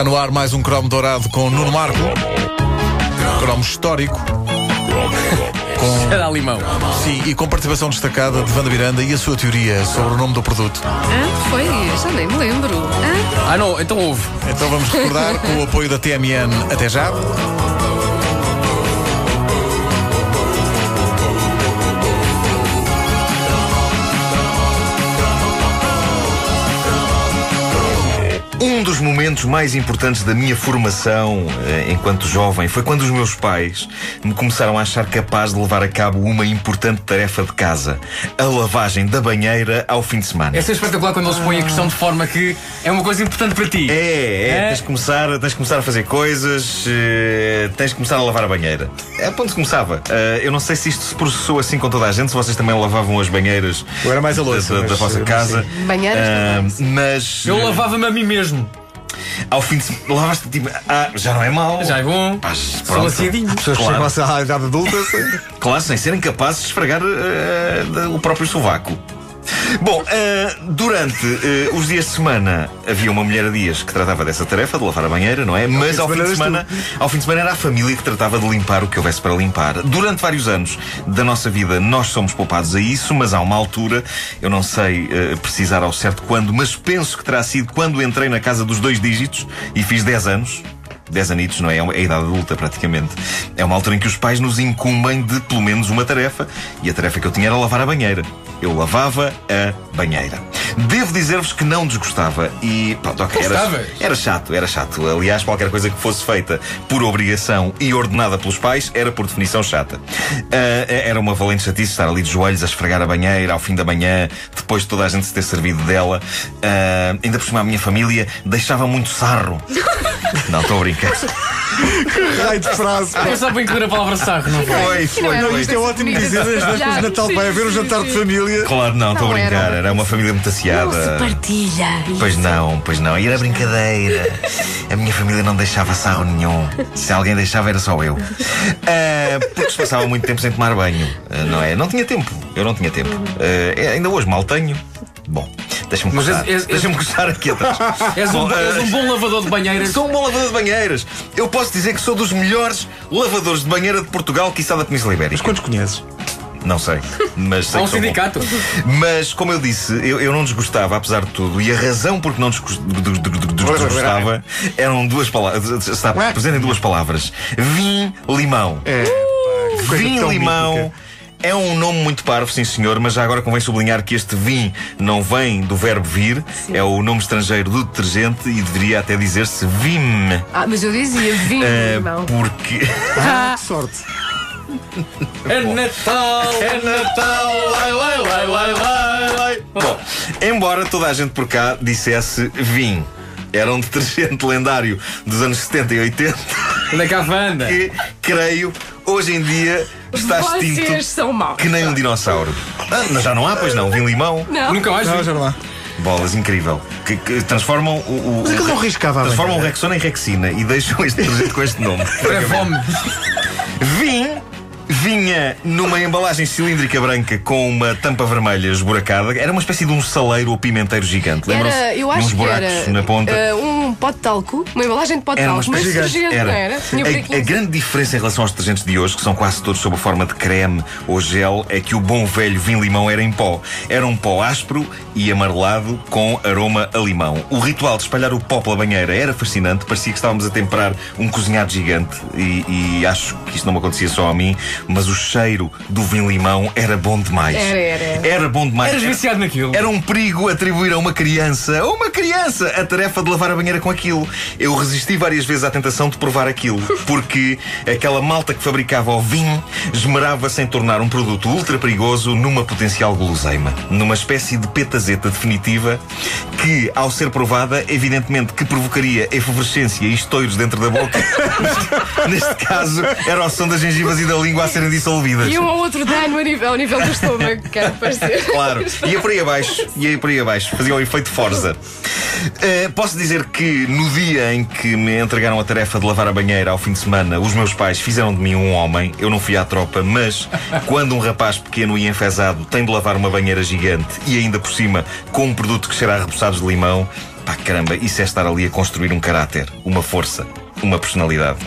Está no ar mais um cromo dourado com Nuno Marco. Cromo histórico. Com, Era limão. sim, e com participação destacada de Wanda Miranda e a sua teoria sobre o nome do produto. Ah, foi? Já nem me lembro. Ah, Ah, não, então houve. Então vamos recordar com o apoio da TMN até já. Dos momentos mais importantes da minha formação eh, enquanto jovem foi quando os meus pais me começaram a achar capaz de levar a cabo uma importante tarefa de casa: a lavagem da banheira ao fim de semana. É ser espetacular quando eles põem a questão de forma que é uma coisa importante para ti. É, é, É? Tens, de começar, tens de começar a fazer coisas, eh, tens de começar a lavar a banheira. É ponto que começava. Eh, eu não sei se isto se processou assim com toda a gente, se vocês também lavavam as banheiras Eu era mais a louça, da, da- da vossa casa. Banheiras também, mas Eu lavava-me a mim mesmo. Ao fim de semana lavaste tipo, ah, já não é mau. Já é bom. Sou pronto. laciadinho. Pessoas que Claro. chegam à idade adulta. Claro, sem serem capazes de esfregar eh, o próprio sovaco. Bom, eh, durante eh, os dias de semana havia uma mulher a dias que tratava dessa tarefa de lavar a banheira, não é? Mas ao fim de semana, ao fim de semana era a família que tratava de limpar o que houvesse para limpar. Durante vários anos da nossa vida nós somos poupados a isso, mas há uma altura, eu não sei eh, precisar ao certo quando, mas penso que terá sido quando entrei na casa dos dois dígitos e fiz 10 anos. 10 anitos, não é? É uma- é a idade adulta, praticamente. É uma altura em que os pais nos incumbem de pelo menos uma tarefa. E a tarefa que eu tinha era lavar a banheira. Eu lavava a banheira. Devo dizer-vos que não desgostava. E pronto, ok. Era, era chato, era chato. Aliás, qualquer coisa que fosse feita por obrigação e ordenada pelos pais era por definição chata. Ah, era uma valente chatice estar ali de joelhos a esfregar a banheira ao fim da manhã, depois de toda a gente se ter servido dela. Ah, ainda por cima, a minha família deixava muito sarro. Não, estou a brincar. Raio de frase. Foi só para incluir a palavra sarro, não foi? Foi, foi, não, foi. Isto é ótimo dizer nas vésperas de Natal. Vai haver um jantar de família. Claro, não, estou a Não brincar. era. Uma família muito não se aciada. partilha. Pois não, pois não. E era brincadeira. A minha família não deixava sarro nenhum. Se alguém deixava, era só eu. Ah, porque se passava muito tempo sem tomar banho, ah, não é? Não tinha tempo. Eu não tinha tempo. Ah, ainda hoje mal tenho. Bom, deixa-me és- és- Deixa-me aqui atrás. És um, Bom, és ah, um bom lavador de banheiras. Sou um bom lavador de banheiras. Eu posso dizer que sou dos melhores lavadores de banheira de Portugal, quiçá da Península Ibérica. Mas quantos conheces? Não sei, mas sei Há um que sou bom. sindicato. Mas, como eu disse, eu, eu não desgostava, apesar de tudo, e a razão por que não desgos- de- de- de- de- desgostava eram duas palavras. Está presente em duas palavras: vim-limão. É. coisa tão Vim-limão. mítica. É um nome muito parvo, sim senhor, mas já agora convém sublinhar que este vim não vem do verbo vir, é o nome estrangeiro do detergente e deveria até dizer-se vim. Ah, mas eu dizia vinho, eh, irmão. porque. Ah, Que sorte. É Natal, é Natal, lai, lai, lai, lai, lai, lai. Bom, embora toda a gente por cá dissesse vim, era um detergente lendário dos anos 70 e 80 Onde é que há Wanda? que, creio, hoje em dia está extinto vocês são maus. que nem um dinossauro. Ah, já não há, pois não, vim limão. Não. Nunca mais Não, vi. já não há. Bolas, incrível. Que, que transformam o. o Mas é que eu não arriscava a Transformam o. Rexona em Rexina e deixam este detergente com este nome. Para fome. Vim vinha numa embalagem cilíndrica branca com uma tampa vermelha esburacada. Era uma espécie de um saleiro ou pimenteiro gigante. Lembram-se? Era, eu acho uns buracos era na ponta. eh, um pote de talco, uma embalagem de pote de Era talco, mas espécie surgente, não era? A, a grande diferença em relação aos detergentes de hoje, que são quase todos sob a forma de creme ou gel, é que o bom velho vinho-limão era em pó. Era um pó áspero e amarelado com aroma a limão. O ritual de espalhar o pó pela banheira era fascinante, parecia que estávamos a temperar um cozinhado gigante e, e acho que isto não me acontecia só a mim, mas o cheiro do vinho-limão era bom demais. Era, era, era. Era bom demais. Eras Era- viciado naquilo. era um perigo atribuir a uma criança, a uma criança, a tarefa de lavar a banheira com aquilo. Eu resisti várias vezes à tentação de provar aquilo, porque aquela malta que fabricava o vinho esmerava-se em tornar um produto ultra perigoso numa potencial guloseima. Numa espécie de petazeta definitiva que, ao ser provada, evidentemente que provocaria efervescência e estoiros dentro da boca. Neste caso, era o som das gengivas e da língua a serem dissolvidas. E um ou outro dano a nível, ao nível do estômago, quero parecer. Claro, ia por aí abaixo, ia por aí abaixo, fazia o efeito Forza. Eh, posso dizer que no dia em que me entregaram a tarefa de lavar a banheira ao fim de semana, os meus pais fizeram de mim um homem. Eu não fui à tropa, mas quando um rapaz pequeno e enfesado tem de lavar uma banheira gigante e ainda por cima com um produto que cheira a repousados de limão, pá, caramba, isso é estar ali a construir um caráter, uma força, uma personalidade.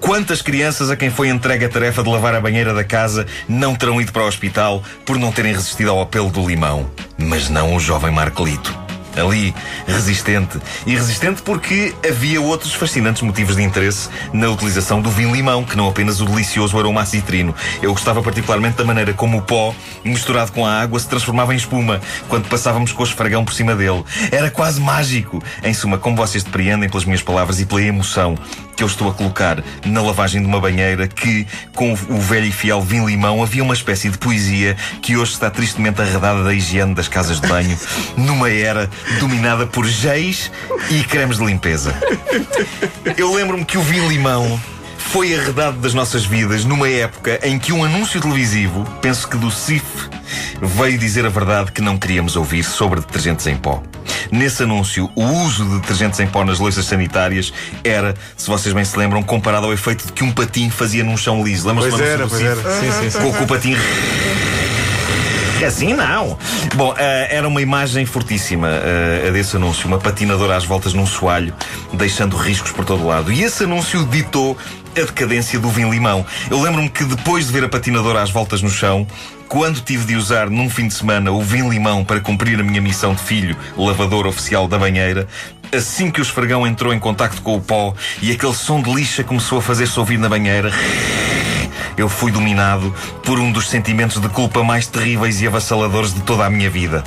Quantas crianças a quem foi entregue a tarefa de lavar a banheira da casa não terão ido para o hospital por não terem resistido ao apelo do limão? Mas não o jovem Marcolito ali, resistente. E resistente porque havia outros fascinantes motivos de interesse na utilização do vinho-limão, que não apenas o delicioso aroma citrino. Eu gostava particularmente da maneira como o pó, misturado com a água, se transformava em espuma quando passávamos com o esfregão por cima dele. Era quase mágico. Em suma, como vocês depreendem pelas minhas palavras e pela emoção que eu estou a colocar na lavagem de uma banheira que, com o velho e fiel vinho-limão, havia uma espécie de poesia que hoje está tristemente arredada da higiene das casas de banho, numa era dominada por geis e cremes de limpeza. Eu lembro-me que o vinho-limão foi arredado das nossas vidas numa época em que um anúncio televisivo, penso que do CIF, veio dizer a verdade que não queríamos ouvir sobre detergentes em pó. Nesse anúncio, o uso de detergentes em pó nas louças sanitárias era, se vocês bem se lembram, comparado ao efeito de que um patinho fazia num chão liso. Lembram-se Pois era, pois era. Sim, sim, sim. Com, com o patinho. Assim não. Bom, uh, era uma imagem fortíssima uh, a desse anúncio. Uma patinadora às voltas num soalho, deixando riscos por todo lado. E esse anúncio ditou a decadência do vinho-limão. Eu lembro-me que depois de ver a patinadora às voltas no chão, quando tive de usar num fim de semana o vinho-limão para cumprir a minha missão de filho, lavador oficial da banheira, assim que o esfregão entrou em contacto com o pó e aquele som de lixa começou a fazer-se ouvir na banheira, eu fui dominado por um dos sentimentos de culpa mais terríveis e avassaladores de toda a minha vida.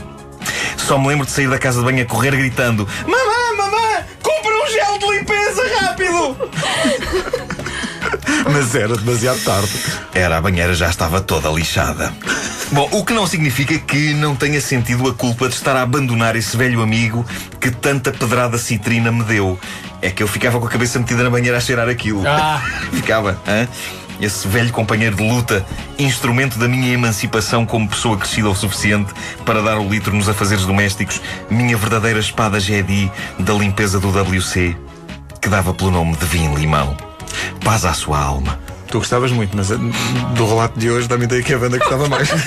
Só me lembro de sair da casa de banho a correr gritando: Mamã, mamã, compra um gel de limpeza rápido! Mas era demasiado tarde. Era, a banheira já estava toda lixada. Bom, o que não significa que não tenha sentido a culpa de estar a abandonar esse velho amigo que tanta pedrada citrina me deu. É que eu ficava com a cabeça metida na banheira a cheirar aquilo. Ah. Ficava, hã? Esse velho companheiro de luta, instrumento da minha emancipação como pessoa crescida o suficiente para dar o litro nos afazeres domésticos, minha verdadeira espada Jedi da limpeza do WC, que dava pelo nome de vinho limão. Paz à sua alma. Tu gostavas muito, mas eh, do relato de hoje dá-me ideia que a banda gostava mais.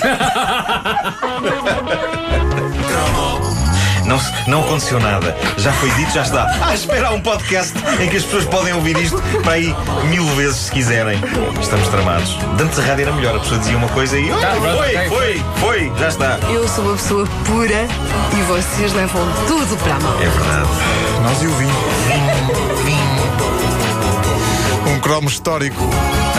Não, não aconteceu nada. Já foi dito, já está. Ah, espera, há um podcast em que as pessoas podem ouvir isto para aí mil vezes se quiserem. Estamos tramados. De Antes a rádio era melhor, a pessoa dizia uma coisa e. "Oh, Tá, foi, foi, foi, já está. Eu sou uma pessoa pura e vocês levam tudo para a mão. É verdade. Nós e o vinho. Cromo histórico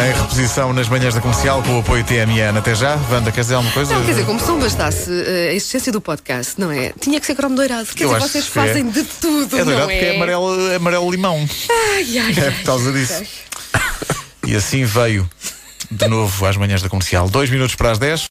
em reposição nas manhãs da comercial com o apoio TMN. Até já. Wanda, queres dizer alguma coisa? Não, quer dizer, como se não bastasse eh, a existência do podcast, não é? Tinha que ser cromo doirado. Quer Eu dizer, vocês que fazem é. de tudo, É não porque é é? amarelo, amarelo limão. Ai, ai, É ai, por causa disso. ai. E assim veio de novo às manhãs da comercial. Dois minutos para as 10.